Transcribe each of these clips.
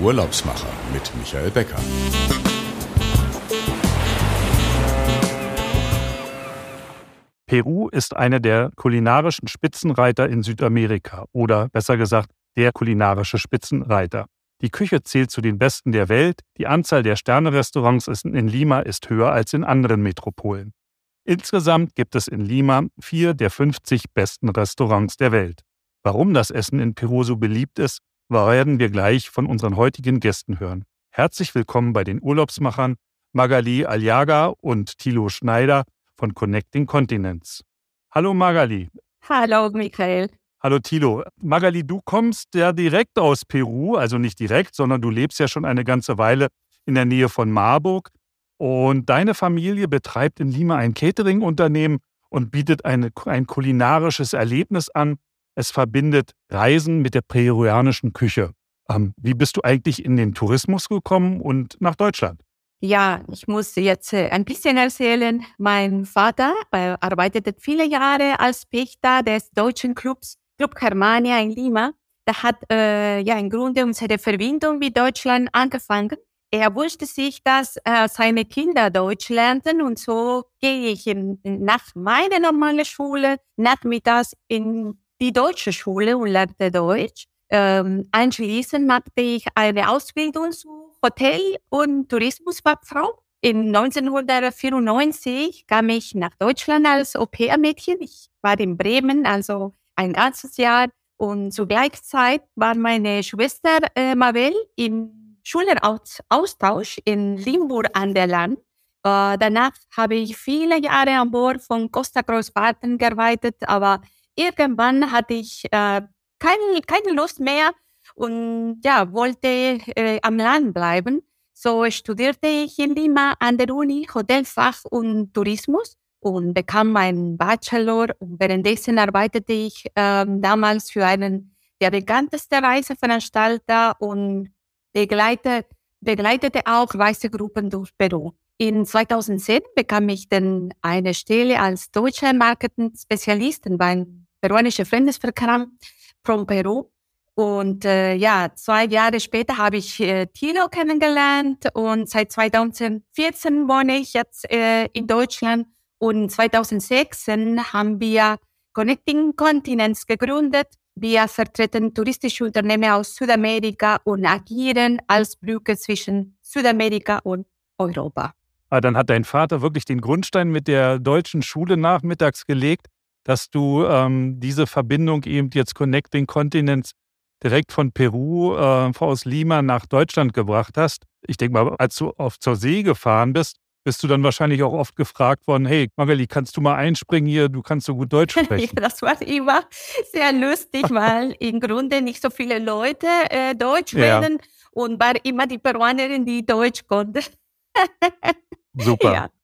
Urlaubsmacher mit Michael Becker. Peru ist einer der kulinarischen Spitzenreiter in Südamerika oder besser gesagt der kulinarische Spitzenreiter. Die Küche zählt zu den besten der Welt, die Anzahl der Sternerestaurants in Lima ist höher als in anderen Metropolen. Insgesamt gibt es in Lima vier der 50 besten Restaurants der Welt. Warum das Essen in Peru so beliebt ist, werden wir gleich von unseren heutigen Gästen hören. Herzlich willkommen bei den Urlaubsmachern Magali Aliaga und Thilo Schneider von Connecting Continents. Hallo Magali. Hallo Michael. Hallo Thilo. Magali, du kommst ja direkt aus Peru, also nicht direkt, sondern du lebst ja schon eine ganze Weile in der Nähe von Marburg. Und deine Familie betreibt in Lima ein Catering-Unternehmen und bietet eine, ein kulinarisches Erlebnis an. Es verbindet Reisen mit der peruanischen Küche. Ähm, wie bist du eigentlich in den Tourismus gekommen und nach Deutschland? Ja, ich muss jetzt äh, ein bisschen erzählen. Mein Vater arbeitete viele Jahre als Pächter des deutschen Clubs Club Germania in Lima. Da hat äh, ja im Grunde unsere Verbindung mit Deutschland angefangen. Er wünschte sich, dass äh, seine Kinder Deutsch lernten und so gehe ich in, nach meiner normalen Schule nachmittags in die deutsche Schule und lernte Deutsch. Ähm, anschließend machte ich eine Ausbildung zu Hotel- und Tourismusfachfrau. In 1994 kam ich nach Deutschland als Au-pair-Mädchen. Ich war in Bremen, also ein ganzes Jahr. Und zur gleichen Zeit war meine Schwester äh, Mabel im Schüleraustausch in Limburg an der Land. Äh, danach habe ich viele Jahre an Bord von Costa Großbarten gearbeitet, aber irgendwann hatte ich äh, keine, keine Lust mehr und ja, wollte äh, am Land bleiben. So studierte ich in Lima an der Uni Hotelfach und Tourismus und bekam meinen Bachelor. Und währenddessen arbeitete ich ähm, damals für einen der bekanntesten Reiseveranstalter und begleitete, begleitete auch Reisegruppen durch Peru. In 2010 bekam ich dann eine Stelle als deutscher Marketing-Spezialistin beim peruanischen Freundesverkehr von Peru. Und äh, ja, zwei Jahre später habe ich äh, Tilo kennengelernt und seit 2014 wohne ich jetzt äh, in Deutschland. Und 2016 haben wir Connecting Continents gegründet. Wir vertreten touristische Unternehmen aus Südamerika und agieren als Brücke zwischen Südamerika und Europa. Ah, dann hat dein Vater wirklich den Grundstein mit der deutschen Schule nachmittags gelegt, dass du ähm, diese Verbindung eben jetzt Connecting Continents direkt von Peru äh, aus Lima nach Deutschland gebracht hast. Ich denke mal, als du auf zur See gefahren bist, bist du dann wahrscheinlich auch oft gefragt worden, hey Magali, kannst du mal einspringen hier, du kannst so gut Deutsch sprechen. ja, das war immer sehr lustig, weil im Grunde nicht so viele Leute äh, Deutsch ja. reden und war immer die Peruanerin, die Deutsch konnte. Super. Ja.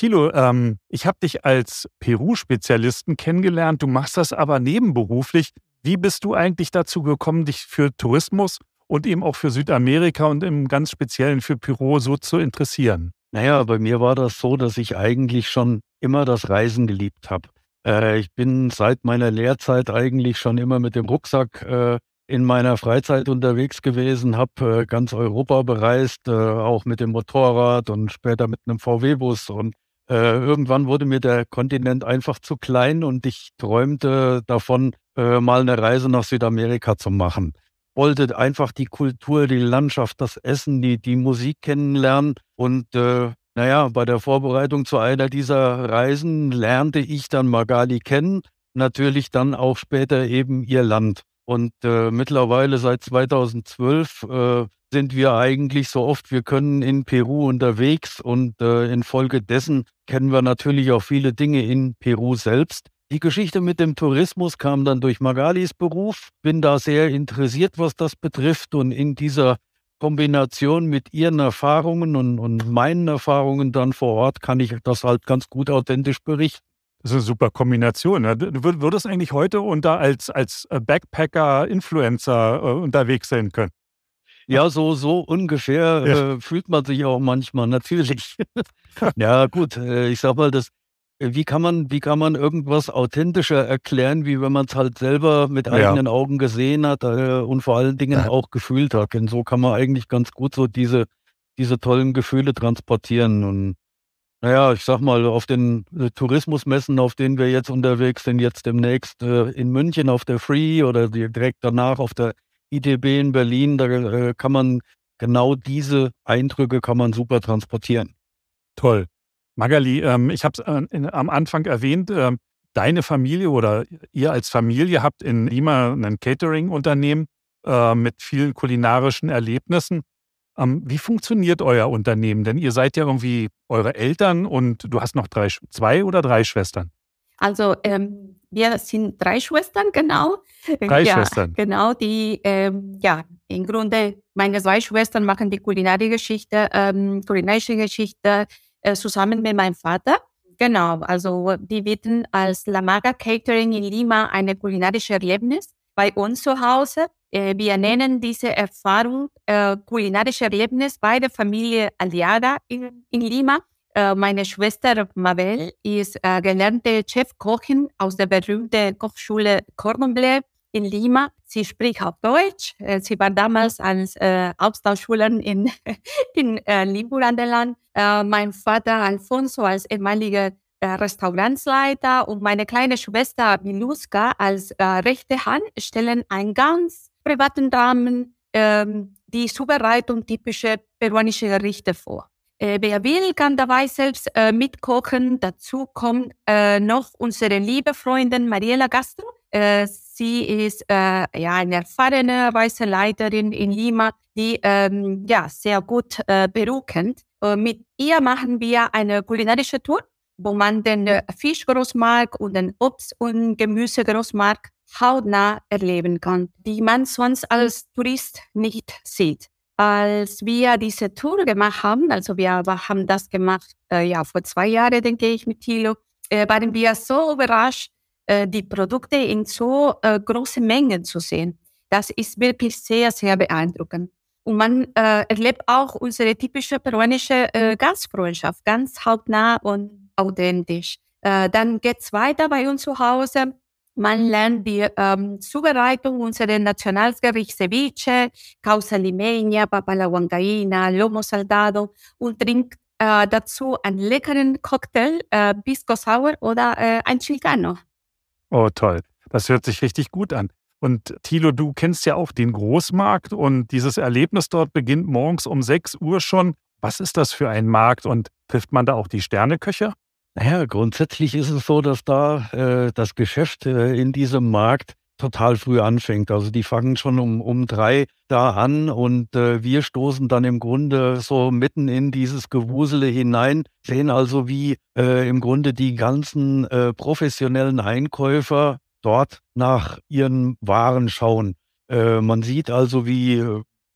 Thilo, ähm, ich habe dich als Peru-Spezialisten kennengelernt. Du machst das aber nebenberuflich. Wie bist du eigentlich dazu gekommen, dich für Tourismus und eben auch für Südamerika und im ganz Speziellen für Peru so zu interessieren? Naja, bei mir war das so, dass ich eigentlich schon immer das Reisen geliebt habe. Äh, ich bin seit meiner Lehrzeit eigentlich schon immer mit dem Rucksack äh, in meiner Freizeit unterwegs gewesen, habe äh, ganz Europa bereist, äh, auch mit dem Motorrad und später mit einem VW-Bus. Und äh, irgendwann wurde mir der Kontinent einfach zu klein und ich träumte davon, äh, mal eine Reise nach Südamerika zu machen wollte einfach die Kultur, die Landschaft, das Essen, die, die Musik kennenlernen. Und äh, naja, bei der Vorbereitung zu einer dieser Reisen lernte ich dann Magali kennen, natürlich dann auch später eben ihr Land. Und äh, mittlerweile seit 2012 äh, sind wir eigentlich so oft wir können in Peru unterwegs und äh, infolgedessen kennen wir natürlich auch viele Dinge in Peru selbst. Die Geschichte mit dem Tourismus kam dann durch Magalis Beruf. Bin da sehr interessiert, was das betrifft. Und in dieser Kombination mit ihren Erfahrungen und, und meinen Erfahrungen dann vor Ort kann ich das halt ganz gut authentisch berichten. Das ist eine super Kombination. Ne? Du würdest eigentlich heute unter als, als Backpacker, Influencer äh, unterwegs sein können. Ja, so, so ungefähr ja. äh, fühlt man sich auch manchmal, natürlich. ja, gut, äh, ich sag mal, das, wie kann man, wie kann man irgendwas authentischer erklären, wie wenn man es halt selber mit eigenen ja. Augen gesehen hat äh, und vor allen Dingen auch gefühlt hat. Denn so kann man eigentlich ganz gut so diese, diese tollen Gefühle transportieren. Und naja, ich sag mal, auf den äh, Tourismusmessen, auf denen wir jetzt unterwegs sind, jetzt demnächst äh, in München auf der Free oder direkt danach auf der ITB in Berlin, da äh, kann man genau diese Eindrücke kann man super transportieren. Toll. Magali, ähm, ich habe es äh, am Anfang erwähnt, äh, deine Familie oder ihr als Familie habt in Lima ein Catering-Unternehmen äh, mit vielen kulinarischen Erlebnissen. Ähm, wie funktioniert euer Unternehmen? Denn ihr seid ja irgendwie eure Eltern und du hast noch drei, zwei oder drei Schwestern. Also ähm, wir sind drei Schwestern, genau. Drei ja, Schwestern. Genau, die, ähm, ja, im Grunde, meine zwei Schwestern machen die kulinarische Geschichte, ähm, kulinarische Geschichte äh, zusammen mit meinem Vater. Genau, also die bieten als La Maga Catering in Lima eine kulinarische Erlebnis bei uns zu Hause. Äh, wir nennen diese Erfahrung äh, kulinarische Erlebnis bei der Familie Aliaga in, in Lima. Äh, meine Schwester Mabel ist äh, gelernte Chefkochin aus der berühmten Kochschule Cordon Bleu in Lima. Sie spricht auch Deutsch. Äh, sie war damals als äh, Austauschschülerin in, in äh, Limburgenland. Äh, mein Vater Alfonso als ehemaliger äh, Restaurantsleiter und meine kleine Schwester Miluska als rechte Hand stellen einen ganz privaten Rahmen ähm, die Zubereitung typischer peruanischer Gerichte vor. Äh, wer will, kann dabei selbst äh, mitkochen. Dazu kommt äh, noch unsere liebe Freundin Mariela Castro. Äh, sie ist äh, ja eine erfahrene Reiseleiterin in Lima, die ähm, ja sehr gut äh, Peru kennt. mit ihr machen wir eine kulinarische Tour, wo man den Fischgroßmarkt und den Obst- und Gemüsegroßmarkt hautnah erleben kann, die man sonst als Tourist nicht sieht als wir diese Tour gemacht haben, also wir haben das gemacht, äh, ja, vor zwei Jahren, denke ich, mit Thilo, äh, waren wir so überrascht, äh, die Produkte in so äh, großen Mengen zu sehen. Das ist wirklich sehr, sehr beeindruckend. Und man äh, erlebt auch unsere typische peruanische äh, Gastfreundschaft, ganz hautnah und authentisch. dann geht's weiter bei uns zu Hause man lernt die ähm, Zubereitung unserer Nationalgericht Ceviche, Causa limeña, Papa la Huancaína, Lomo Saltado und trinkt äh, dazu einen leckeren Cocktail, äh, Pisco Sour oder äh, ein Chilcano. Oh, toll. Das hört sich richtig gut an. Und Thilo, du kennst ja auch den Großmarkt und dieses Erlebnis dort beginnt morgens um 6 Uhr schon. Was ist das für ein Markt und trifft man da auch die Sterneköche? Naja, grundsätzlich ist es so, dass da äh, das Geschäft äh, in diesem Markt total früh anfängt. Also die fangen schon um, um drei da an und äh, wir stoßen dann im Grunde so mitten in dieses Gewusele hinein, sehen also, wie äh, im Grunde die ganzen äh, professionellen Einkäufer dort nach ihren Waren schauen. Äh, man sieht also, wie,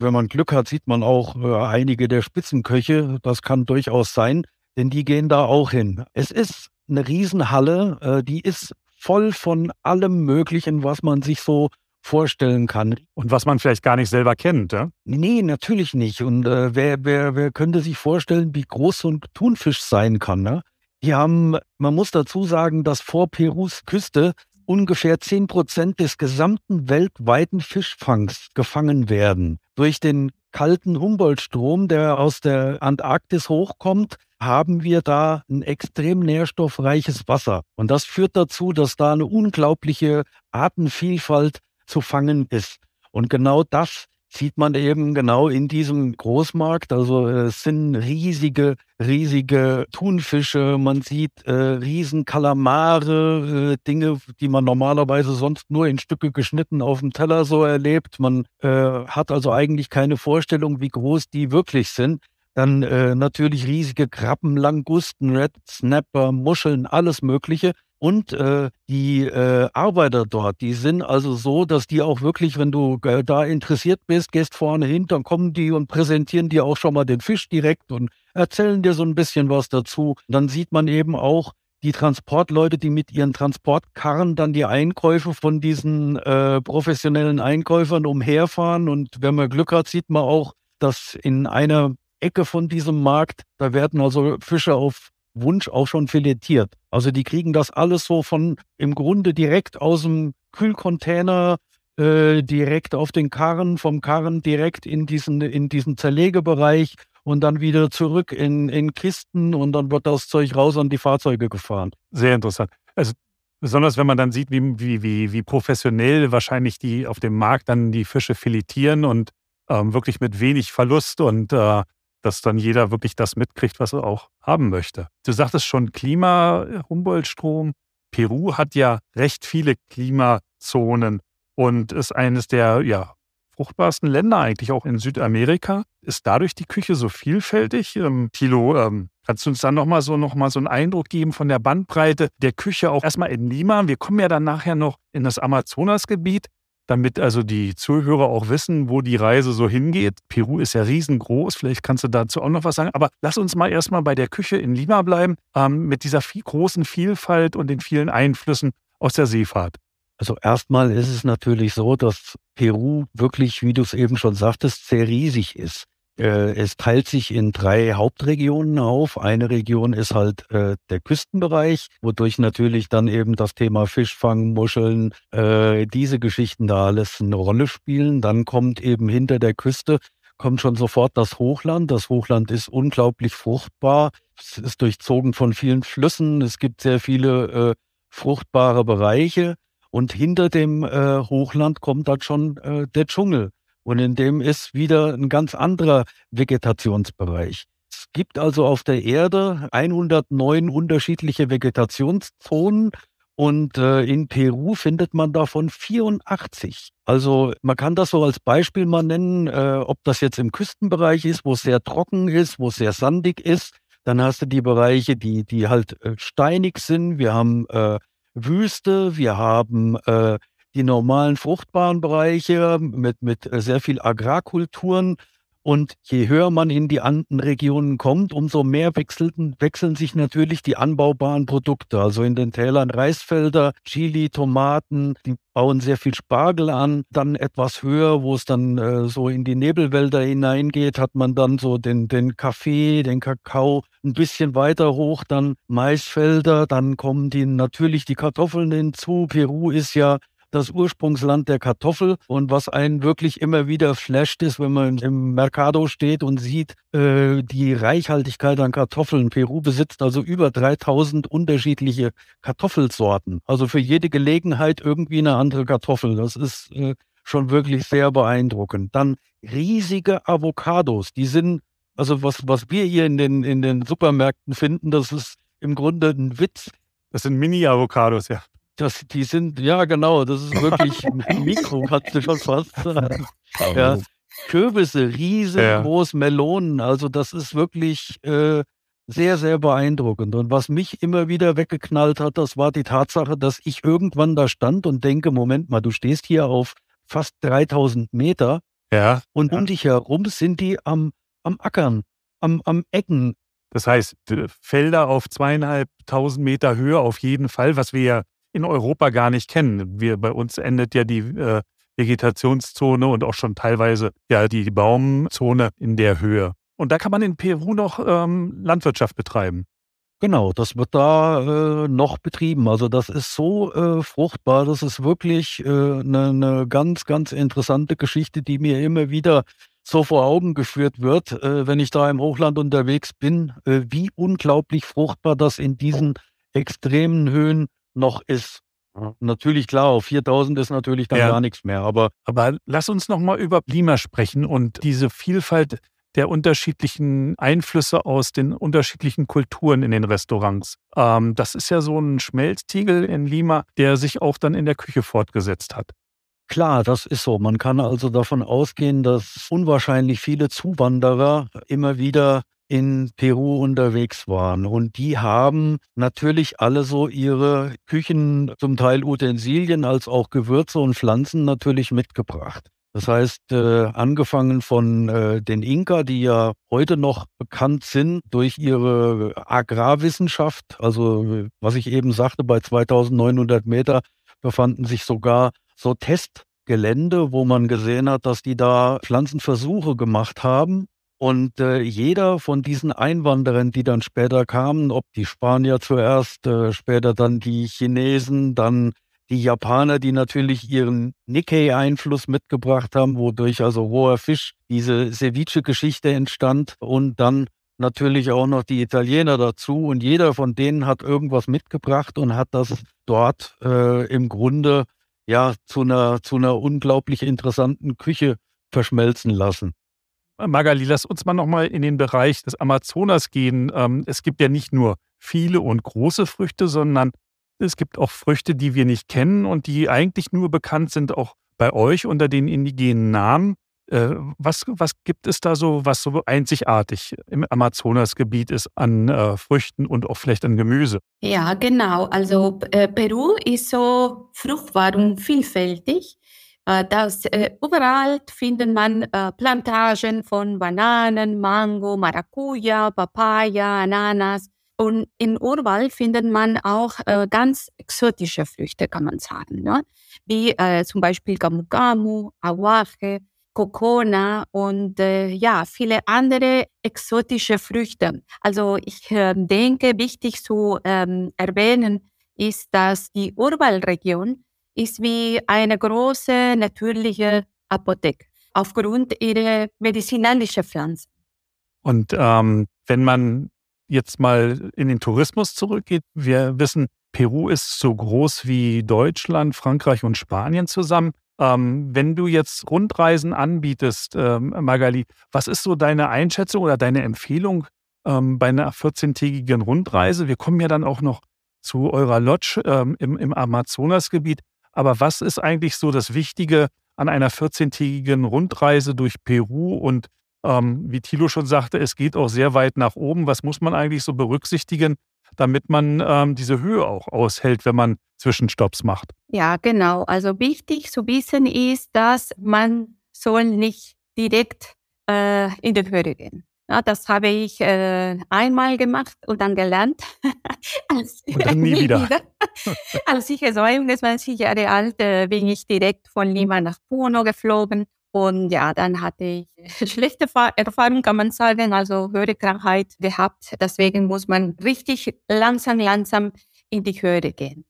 wenn man Glück hat, sieht man auch einige der Spitzenköche. Das kann durchaus sein denn die gehen da auch hin. Es ist eine Riesenhalle, äh, die ist voll von allem Möglichen, was man sich so vorstellen kann. Und was man vielleicht gar nicht selber kennt, ja? Nee, natürlich nicht. Und äh, wer, wer, wer könnte sich vorstellen, wie groß so ein Thunfisch sein kann? Ne? Die haben, man muss dazu sagen, dass vor Perus Küste ungefähr 10 Prozent des gesamten weltweiten Fischfangs gefangen werden. Durch den kalten Humboldt-Strom, der aus der Antarktis hochkommt, haben wir da ein extrem nährstoffreiches Wasser. Und das führt dazu, dass da eine unglaubliche Artenvielfalt zu fangen ist. Und genau das sieht man eben genau in diesem Großmarkt. Also es sind riesige, riesige Thunfische, man sieht äh, riesen Kalamare, äh, Dinge, die man normalerweise sonst nur in Stücke geschnitten auf dem Teller so erlebt. Man äh, hat also eigentlich keine Vorstellung, wie groß die wirklich sind. Dann äh, natürlich riesige Krabben, Langusten, Red Snapper, Muscheln, alles Mögliche. Und äh, die äh, Arbeiter dort, die sind also so, dass die auch wirklich, wenn du äh, da interessiert bist, gehst vorne hin, dann kommen die und präsentieren dir auch schon mal den Fisch direkt und erzählen dir so ein bisschen was dazu. Dann sieht man eben auch die Transportleute, die mit ihren Transportkarren dann die Einkäufe von diesen äh, professionellen Einkäufern umherfahren. Und wenn man Glück hat, sieht man auch, dass in einer Ecke von diesem Markt. Da werden also Fische auf Wunsch auch schon filetiert. Also die kriegen das alles so von im Grunde direkt aus dem Kühlcontainer äh, direkt auf den Karren, vom Karren direkt in diesen, in diesen Zerlegebereich und dann wieder zurück in, in Kisten und dann wird das Zeug raus an die Fahrzeuge gefahren. Sehr interessant. Also besonders wenn man dann sieht, wie, wie, wie, wie professionell wahrscheinlich die auf dem Markt dann die Fische filetieren und ähm, wirklich mit wenig Verlust und äh, dass dann jeder wirklich das mitkriegt, was er auch haben möchte. Du sagtest schon Klima, Humboldtstrom. Peru hat ja recht viele Klimazonen und ist eines der ja, fruchtbarsten Länder eigentlich auch in Südamerika. Ist dadurch die Küche so vielfältig? Ähm, Thilo, ähm, kannst du uns dann nochmal so, noch so einen Eindruck geben von der Bandbreite der Küche auch erstmal in Lima? Wir kommen ja dann nachher noch in das Amazonasgebiet, damit also die Zuhörer auch wissen, wo die Reise so hingeht. Peru ist ja riesengroß, vielleicht kannst du dazu auch noch was sagen. Aber lass uns mal erstmal bei der Küche in Lima bleiben, ähm, mit dieser viel, großen Vielfalt und den vielen Einflüssen aus der Seefahrt. Also erstmal ist es natürlich so, dass Peru wirklich, wie du es eben schon sagtest, sehr riesig ist. Äh, es teilt sich in drei Hauptregionen auf. Eine Region ist halt äh, der Küstenbereich, wodurch natürlich dann eben das Thema Fischfang, Muscheln, äh, diese Geschichten da alles eine Rolle spielen. Dann kommt eben hinter der Küste kommt schon sofort das Hochland. Das Hochland ist unglaublich fruchtbar. Es ist durchzogen von vielen Flüssen. Es gibt sehr viele äh, fruchtbare Bereiche. Und hinter dem äh, Hochland kommt dann schon äh, der Dschungel. Und in dem ist wieder ein ganz anderer Vegetationsbereich. Es gibt also auf der Erde 109 unterschiedliche Vegetationszonen und äh, in Peru findet man davon 84. Also man kann das so als Beispiel mal nennen, äh, ob das jetzt im Küstenbereich ist, wo es sehr trocken ist, wo es sehr sandig ist. Dann hast du die Bereiche, die, die halt äh, steinig sind. Wir haben äh, Wüste, wir haben äh, die normalen fruchtbaren Bereiche mit, mit sehr viel Agrarkulturen. Und je höher man in die Andenregionen kommt, umso mehr wechseln, wechseln sich natürlich die anbaubaren Produkte. Also in den Tälern Reisfelder, Chili, Tomaten, die bauen sehr viel Spargel an. Dann etwas höher, wo es dann äh, so in die Nebelwälder hineingeht, hat man dann so den, den Kaffee, den Kakao. Ein bisschen weiter hoch dann Maisfelder. Dann kommen die natürlich die Kartoffeln hinzu. Peru ist ja das Ursprungsland der Kartoffel. Und was einen wirklich immer wieder flasht, ist, wenn man im Mercado steht und sieht, äh, die Reichhaltigkeit an Kartoffeln. Peru besitzt also über 3000 unterschiedliche Kartoffelsorten. Also für jede Gelegenheit irgendwie eine andere Kartoffel. Das ist äh, schon wirklich sehr beeindruckend. Dann riesige Avocados. Die sind, also was, was wir hier in den, in den Supermärkten finden, das ist im Grunde ein Witz. Das sind Mini-Avocados, ja. Das, die sind, ja genau, das ist wirklich Mikro, kannst du schon fast sagen. Ja. Kürbisse, riesengroß, ja. Melonen, also das ist wirklich äh, sehr, sehr beeindruckend. Und was mich immer wieder weggeknallt hat, das war die Tatsache, dass ich irgendwann da stand und denke, Moment mal, du stehst hier auf fast 3000 Meter ja. und um dich herum sind die am, am Ackern, am, am Ecken. Das heißt, Felder auf zweieinhalbtausend Meter Höhe auf jeden Fall, was wir ja in Europa gar nicht kennen. Wir, bei uns endet ja die äh, Vegetationszone und auch schon teilweise ja die Baumzone in der Höhe. Und da kann man in Peru noch ähm, Landwirtschaft betreiben. Genau, das wird da äh, noch betrieben. Also das ist so äh, fruchtbar, das ist wirklich eine äh, ne, ne ganz, ganz interessante Geschichte, die mir immer wieder so vor Augen geführt wird, äh, wenn ich da im Hochland unterwegs bin, äh, wie unglaublich fruchtbar das in diesen extremen Höhen noch ist. Natürlich, klar, auf 4000 ist natürlich dann ja. gar nichts mehr. Aber, aber lass uns nochmal über Lima sprechen und diese Vielfalt der unterschiedlichen Einflüsse aus den unterschiedlichen Kulturen in den Restaurants. Ähm, das ist ja so ein Schmelztiegel in Lima, der sich auch dann in der Küche fortgesetzt hat. Klar, das ist so. Man kann also davon ausgehen, dass unwahrscheinlich viele Zuwanderer immer wieder in Peru unterwegs waren. Und die haben natürlich alle so ihre Küchen, zum Teil Utensilien als auch Gewürze und Pflanzen natürlich mitgebracht. Das heißt, äh, angefangen von äh, den Inka, die ja heute noch bekannt sind durch ihre Agrarwissenschaft, also was ich eben sagte, bei 2900 Meter befanden sich sogar so Testgelände, wo man gesehen hat, dass die da Pflanzenversuche gemacht haben Und äh, jeder von diesen Einwanderern, die dann später kamen, ob die Spanier zuerst, äh, später dann die Chinesen, dann die Japaner, die natürlich ihren Nikkei-Einfluss mitgebracht haben, wodurch also roher Fisch, diese Ceviche-Geschichte entstand und dann natürlich auch noch die Italiener dazu und jeder von denen hat irgendwas mitgebracht und hat das dort äh, im Grunde ja zu einer, zu einer unglaublich interessanten Küche verschmelzen lassen. Magali, lass uns mal nochmal in den Bereich des Amazonas gehen. Ähm, es gibt ja nicht nur viele und große Früchte, sondern es gibt auch Früchte, die wir nicht kennen und die eigentlich nur bekannt sind, auch bei euch unter den indigenen Namen. Äh, was, was gibt es da so, was so einzigartig im Amazonasgebiet ist an äh, Früchten und auch vielleicht an Gemüse? Ja, genau. Also äh, Peru ist so fruchtbar und vielfältig. Äh, das, äh, überall findet man äh, Plantagen von Bananen, Mango, Maracuja, Papaya, Ananas. Und in Urwald findet man auch äh, ganz exotische Früchte, kann man sagen, ne? wie äh, zum Beispiel Gamu Gamu, Aguaje, Kokona und äh, ja, viele andere exotische Früchte. Also ich äh, denke, wichtig zu ähm, erwähnen ist, dass die Urwaldregion ist wie eine große natürliche Apotheke aufgrund ihrer medizinalischen Pflanzen. Und ähm, wenn man jetzt mal in den Tourismus zurückgeht, wir wissen, Peru ist so groß wie Deutschland, Frankreich und Spanien zusammen. Ähm, wenn du jetzt Rundreisen anbietest, ähm, Magali, was ist so deine Einschätzung oder deine Empfehlung ähm, bei einer 14-tägigen Rundreise? Wir kommen ja dann auch noch zu eurer Lodge ähm, im, im Amazonasgebiet. Aber was ist eigentlich so das Wichtige an einer 14-tägigen Rundreise durch Peru? Und ähm, wie Thilo schon sagte, es geht auch sehr weit nach oben. Was muss man eigentlich so berücksichtigen, damit man ähm, diese Höhe auch aushält, wenn man Zwischenstopps macht. Ja, genau. Also wichtig zu wissen ist, dass man soll nicht direkt äh, in die Höhe gehen. Ja, das habe ich äh, einmal gemacht und dann gelernt. Als, und dann nie wieder. wieder. Als ich 22 Jahre alt äh, bin ich direkt von Lima nach Puno geflogen und ja, dann hatte ich schlechte Erfahrungen, kann man sagen, also Hörekrankheit gehabt. Deswegen muss man richtig langsam, langsam in die Höhe gehen.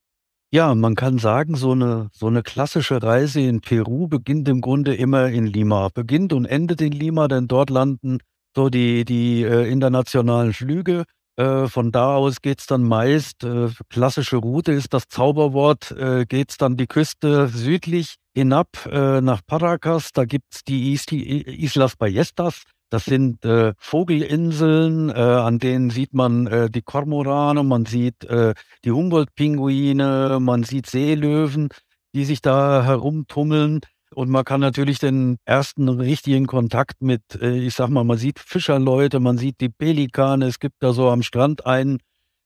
Ja, man kann sagen, so eine, so eine klassische Reise in Peru beginnt im Grunde immer in Lima. Beginnt und endet in Lima, denn dort landen so die, die äh, internationalen Flüge. Äh, von da aus geht's dann meist, äh, klassische Route ist das Zauberwort, äh, geht's dann die Küste südlich hinab äh, nach Paracas. Da gibt's die Islas Ballestas. Das sind äh, Vogelinseln, äh, an denen sieht man äh, die Kormorane, man sieht äh, die Humboldt-Pinguine, man sieht Seelöwen, die sich da herumtummeln. Und man kann natürlich den ersten richtigen Kontakt mit, äh, ich sag mal, man sieht Fischerleute, man sieht die Pelikane. Es gibt da so am Strand einen,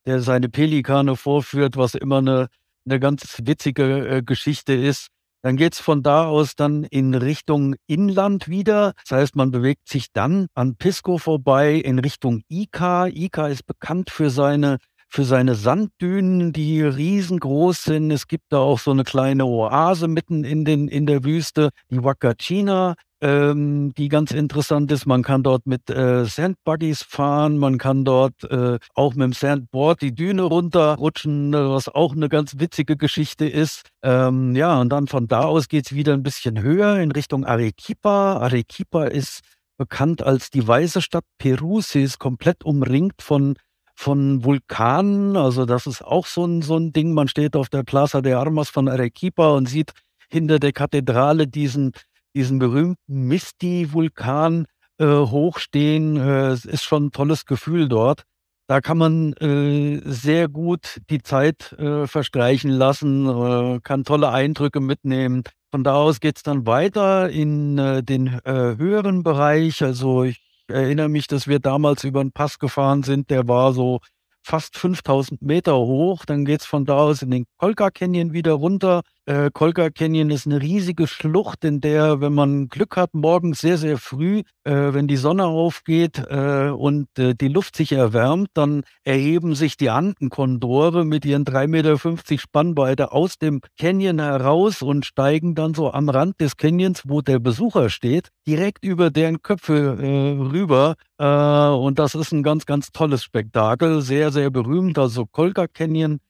der seine Pelikane vorführt, was immer eine, eine ganz witzige äh, Geschichte ist. Dann geht's von da aus dann in Richtung Inland wieder. Das heißt, man bewegt sich dann an Pisco vorbei in Richtung Ica. Ica ist bekannt für seine für seine Sanddünen, die riesengroß sind. Es gibt da auch so eine kleine Oase mitten in, den, in der Wüste, die Wakachina, ähm, die ganz interessant ist. Man kann dort mit äh, Sandbuggies fahren, man kann dort äh, auch mit dem Sandboard die Düne runterrutschen, was auch eine ganz witzige Geschichte ist. Ähm, ja, und dann von da aus geht's wieder ein bisschen höher in Richtung Arequipa. Arequipa ist bekannt als die weiße Stadt Perus. Sie ist komplett umringt von von Vulkanen. Also das ist auch so ein, so ein Ding. Man steht auf der Plaza de Armas von Arequipa und sieht hinter der Kathedrale diesen, diesen berühmten Misti-Vulkan äh, hochstehen. Äh, ist schon ein tolles Gefühl dort. Da kann man äh, sehr gut die Zeit äh, verstreichen lassen, äh, kann tolle Eindrücke mitnehmen. Von da aus geht es dann weiter in äh, den höheren Bereich. Also ich erinnere mich, dass wir damals über einen Pass gefahren sind, der war so fast 5000 Meter hoch. Dann geht es von da aus in den Kolka Canyon wieder runter Äh, Kolka Canyon ist eine riesige Schlucht, in der, wenn man Glück hat, morgens sehr, sehr früh, äh, wenn die Sonne aufgeht äh, und äh, die Luft sich erwärmt, dann erheben sich die Andenkondore mit ihren 3,50 Meter Spannweite aus dem Canyon heraus und steigen dann so am Rand des Canyons, wo der Besucher steht, direkt über deren Köpfe äh, rüber. Äh, und das ist ein ganz, ganz tolles Spektakel, sehr, sehr berühmt. Also Kolka Canyon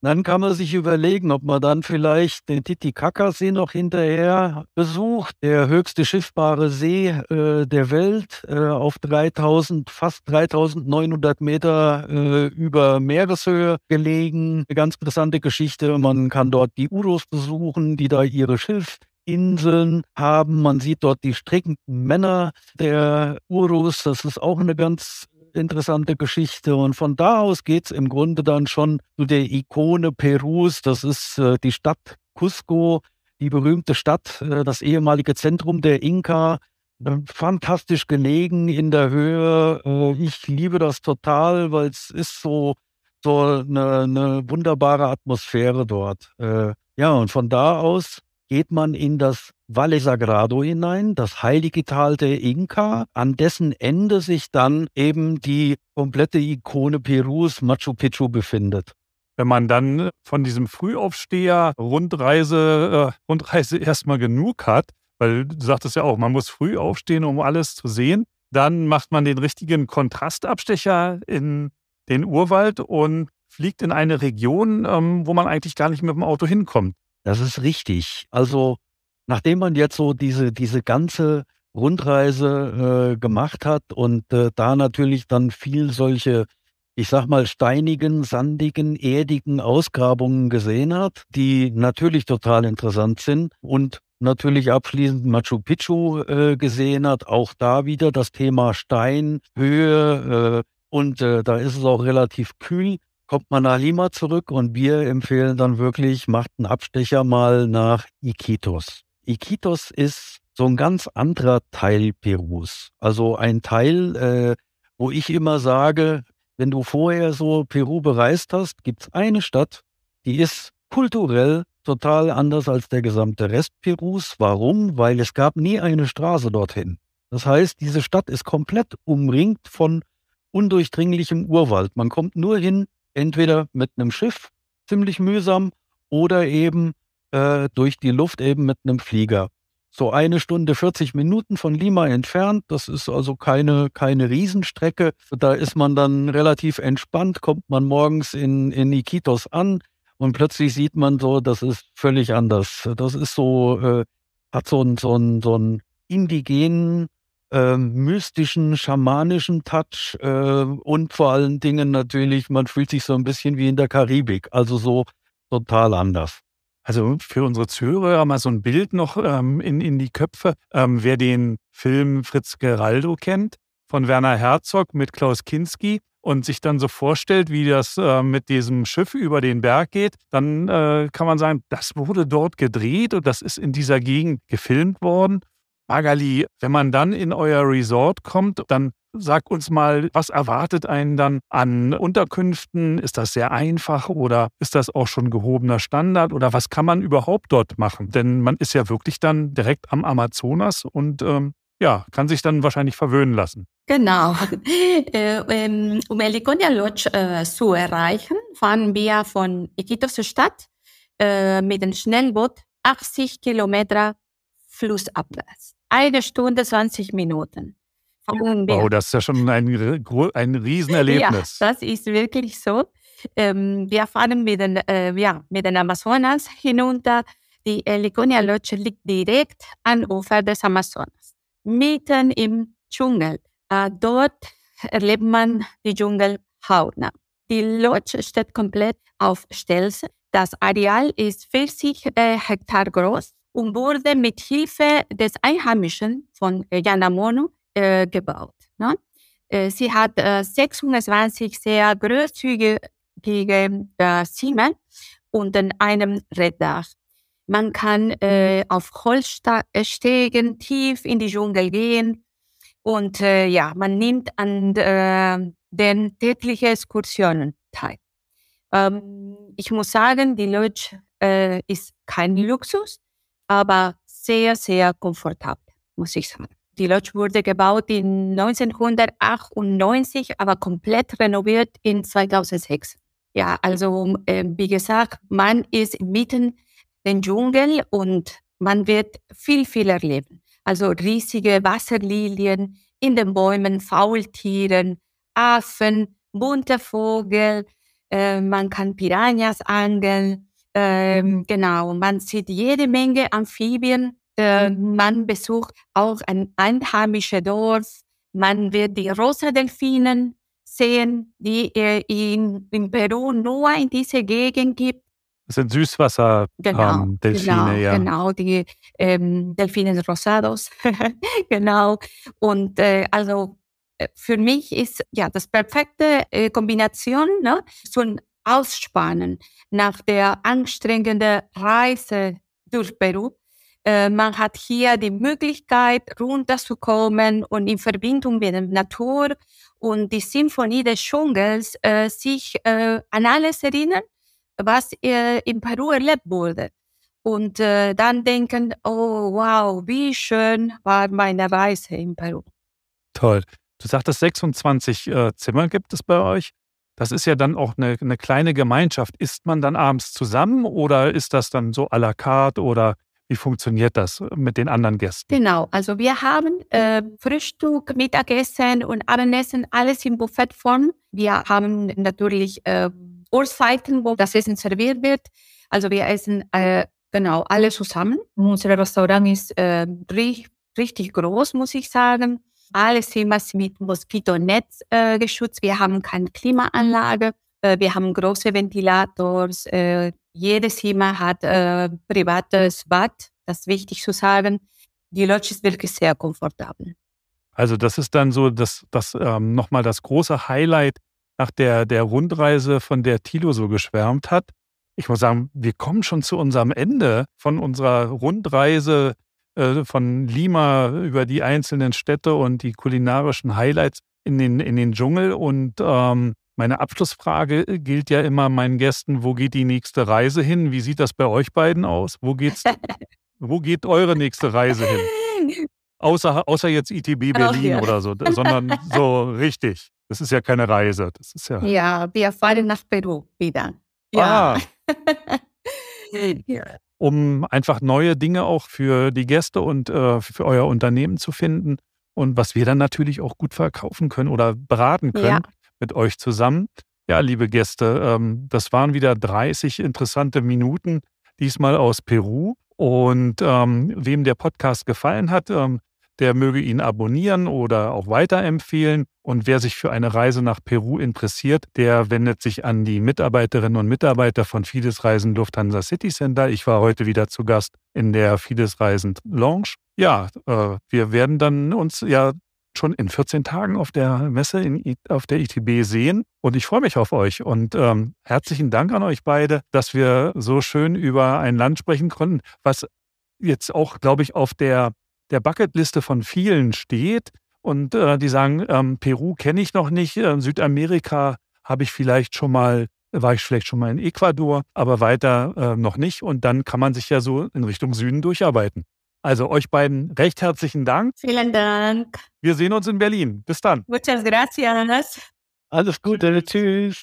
dann kann man sich überlegen, ob man dann vielleicht den Titicacasee noch hinterher besucht, der höchste schiffbare See äh, der Welt, äh, auf 3000, fast 3900 Meter äh, über Meereshöhe gelegen. Eine ganz interessante Geschichte. Man kann dort die Uros besuchen, die da ihre Schilfinseln haben. Man sieht dort die strickenden Männer der Urus. Das ist auch eine ganz interessante Geschichte. Und von da aus geht es im Grunde dann schon zu der Ikone Perus. Das ist äh, die Stadt Cusco, die berühmte Stadt, äh, das ehemalige Zentrum der Inka. Äh, fantastisch gelegen in der Höhe. Äh, ich liebe das total, weil es ist so, so eine, eine wunderbare Atmosphäre dort. Äh, ja, und von da aus geht man in das Valle Sagrado hinein, das heilige Tal der Inka, an dessen Ende sich dann eben die komplette Ikone Perus Machu Picchu befindet. Wenn man dann von diesem Frühaufsteher Rundreise, äh, Rundreise erstmal genug hat, weil du sagtest ja auch, man muss früh aufstehen, um alles zu sehen, dann macht man den richtigen Kontrastabstecher in den Urwald und fliegt in eine Region, ähm, wo man eigentlich gar nicht mit dem Auto hinkommt. Das ist richtig. Also nachdem man jetzt so diese, diese ganze Rundreise äh, gemacht hat und äh, da natürlich dann viel solche, ich sag mal, steinigen, sandigen, erdigen Ausgrabungen gesehen hat, die natürlich total interessant sind und natürlich abschließend Machu Picchu äh, gesehen hat, auch da wieder das Thema Stein, Höhe äh, und äh, da ist es auch relativ kühl kommt man nach Lima zurück und wir empfehlen dann wirklich, macht einen Abstecher mal nach Iquitos. Iquitos ist so ein ganz anderer Teil Perus. Also ein Teil, äh, wo ich immer sage, wenn du vorher so Peru bereist hast, gibt es eine Stadt, die ist kulturell total anders als der gesamte Rest Perus. Warum? Weil es gab nie eine Straße dorthin. Das heißt, diese Stadt ist komplett umringt von undurchdringlichem Urwald. Man kommt nur hin, entweder mit einem Schiff, ziemlich mühsam, oder eben äh, durch die Luft eben mit einem Flieger. So eine Stunde 40 Minuten von Lima entfernt. Das ist also keine, keine Riesenstrecke. Da ist man dann relativ entspannt, kommt man morgens in, in Iquitos an und plötzlich sieht man so, das ist völlig anders. Das ist so, äh, hat so einen so so einen indigenen ähm, mystischen, schamanischen Touch äh, und vor allen Dingen natürlich, man fühlt sich so ein bisschen wie in der Karibik, also so total anders. Also für unsere Zuhörer mal so ein Bild noch ähm, in, in die Köpfe. Ähm, wer den Film Fritz Geraldo kennt, von Werner Herzog mit Klaus Kinski und sich dann so vorstellt, wie das äh, mit diesem Schiff über den Berg geht, dann äh, kann man sagen, das wurde dort gedreht und das ist in dieser Gegend gefilmt worden. Magali, wenn man dann in euer Resort kommt, dann sag uns mal, was erwartet einen dann an Unterkünften? Ist das sehr einfach oder ist das auch schon gehobener Standard oder was kann man überhaupt dort machen? Denn man ist ja wirklich dann direkt am Amazonas und ähm, ja, kann sich dann wahrscheinlich verwöhnen lassen. Genau. Äh, ähm, um Eliconia Lodge äh, zu erreichen, fahren wir von Iquitos Stadt äh, mit dem Schnellboot 80 Kilometer flussabwärts. Eine Stunde 20 Minuten. Wow, das ist ja schon ein, ein Riesenerlebnis. Ja, das ist wirklich so. Ähm, wir fahren mit den, äh, ja, mit den Amazonas hinunter. Die Liconia Lodge liegt direkt am Ufer des Amazonas, mitten im Dschungel. Äh, dort erlebt man die Dschungel hautnah. Die Lodge steht komplett auf Stelzen. Das Areal ist 40 äh, Hektar groß und wurde mit Hilfe des Einheimischen von Yanamono äh, gebaut. Ne? Äh, sie hat äh, 620 sehr großzügige äh, Zimmer und in einem Reddach. Man kann äh, auf Holzstegen tief in die Dschungel gehen und äh, ja, man nimmt an äh, den täglichen Exkursionen teil. Ähm, ich muss sagen, die Lodge äh, ist kein Luxus, aber sehr, sehr komfortabel, muss ich sagen. Die Lodge wurde gebaut in 1998, aber komplett renoviert in 2006. Ja, also äh, wie gesagt, man ist mitten im Dschungel und man wird viel, viel erleben. Also riesige Wasserlilien in den Bäumen, Faultieren, Affen, bunte Vogel, äh, man kann Piranhas angeln, ähm, genau, man sieht jede Menge Amphibien, äh, man besucht auch ein einheimisches Dorf, man wird die rosa Delfinen sehen, die es in, in Peru nur in dieser Gegend gibt. Das sind Süßwasser-Delfine, genau, ähm, Delfine, genau, ja. Genau, die ähm, Delfine rosados. genau. Und äh, also äh, für mich ist ja das perfekte äh, Kombination ne, zum Ausspannen nach der anstrengenden Reise durch Peru. Äh, man hat hier die Möglichkeit, runterzukommen und in Verbindung mit der Natur und die Symphonie des Dschungels äh, sich äh, an alles erinnern was äh, in Peru erlebt wurde. Und äh, dann denken, oh wow, wie schön war meine Reise in Peru. Toll. Du sagtest, 26 äh, Zimmer gibt es bei euch. Das ist ja dann auch eine, eine, kleine Gemeinschaft. Isst man dann abends zusammen oder ist das dann so à la carte oder wie funktioniert das mit den anderen Gästen? Genau, also wir haben äh, Frühstück, Mittagessen und Abendessen alles in Buffetform. Wir haben natürlich äh, Uhrzeiten, wo das Essen serviert wird. Also wir essen äh, genau alle zusammen. Unser Restaurant ist äh, richtig groß, muss ich sagen. Alle Zimmer sind mit Moskitonetz äh, geschützt. Wir haben keine Klimaanlage. Äh, wir haben große Ventilators. Äh, jedes Zimmer hat äh, privates Bad. Das ist wichtig zu sagen. Die Lodge ist wirklich sehr komfortabel. Also das ist dann so das, das ähm, nochmal das große Highlight nach der, der Rundreise, von der Thilo so geschwärmt hat. Ich muss sagen, wir kommen schon zu unserem Ende von unserer Rundreise von Lima über die einzelnen Städte und die kulinarischen Highlights in den, in den Dschungel. Und ähm, meine Abschlussfrage gilt ja immer meinen Gästen, wo geht die nächste Reise hin? Wie sieht das bei euch beiden aus? Wo, geht's, wo geht eure nächste Reise hin? Außer, außer jetzt ITB Berlin oder so, sondern so richtig. Das ist ja keine Reise. Das ist ja. Ja, wir fahren nach Peru wieder. Ja. Ah. Um einfach neue Dinge auch für die Gäste und äh, für euer Unternehmen zu finden und was wir dann natürlich auch gut verkaufen können oder beraten können ja. mit euch zusammen. Ja, liebe Gäste, ähm, das waren wieder 30 interessante Minuten, diesmal aus Peru. Und ähm, wem der Podcast gefallen hat, ähm, der möge ihn abonnieren oder auch weiterempfehlen. Und wer sich für eine Reise nach Peru interessiert, der wendet sich an die Mitarbeiterinnen und Mitarbeiter von Fides Reisen Lufthansa City Center. Ich war heute wieder zu Gast in der Fides Reisen Lounge. Ja, äh, wir werden dann uns ja schon in 14 Tagen auf der Messe in, auf der ITB sehen. Und ich freue mich auf euch. Und ähm, herzlichen Dank an euch beide, dass wir so schön über ein Land sprechen konnten, was jetzt auch, glaube ich, auf der der Bucketliste von vielen steht. Und äh, die sagen, ähm, Peru kenne ich noch nicht, äh, Südamerika habe ich vielleicht schon mal, war ich vielleicht schon mal in Ecuador, aber weiter äh, noch nicht. Und dann kann man sich ja so in Richtung Süden durcharbeiten. Also euch beiden recht herzlichen Dank. Vielen Dank. Wir sehen uns in Berlin. Bis dann. Muchas gracias. Alles Gute. Tschüss.